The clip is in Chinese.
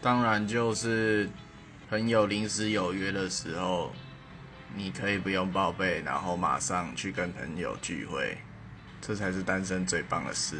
当然就是朋友临时有约的时候你可以不用报备然后马上去跟朋友聚会这才是单身最棒的事。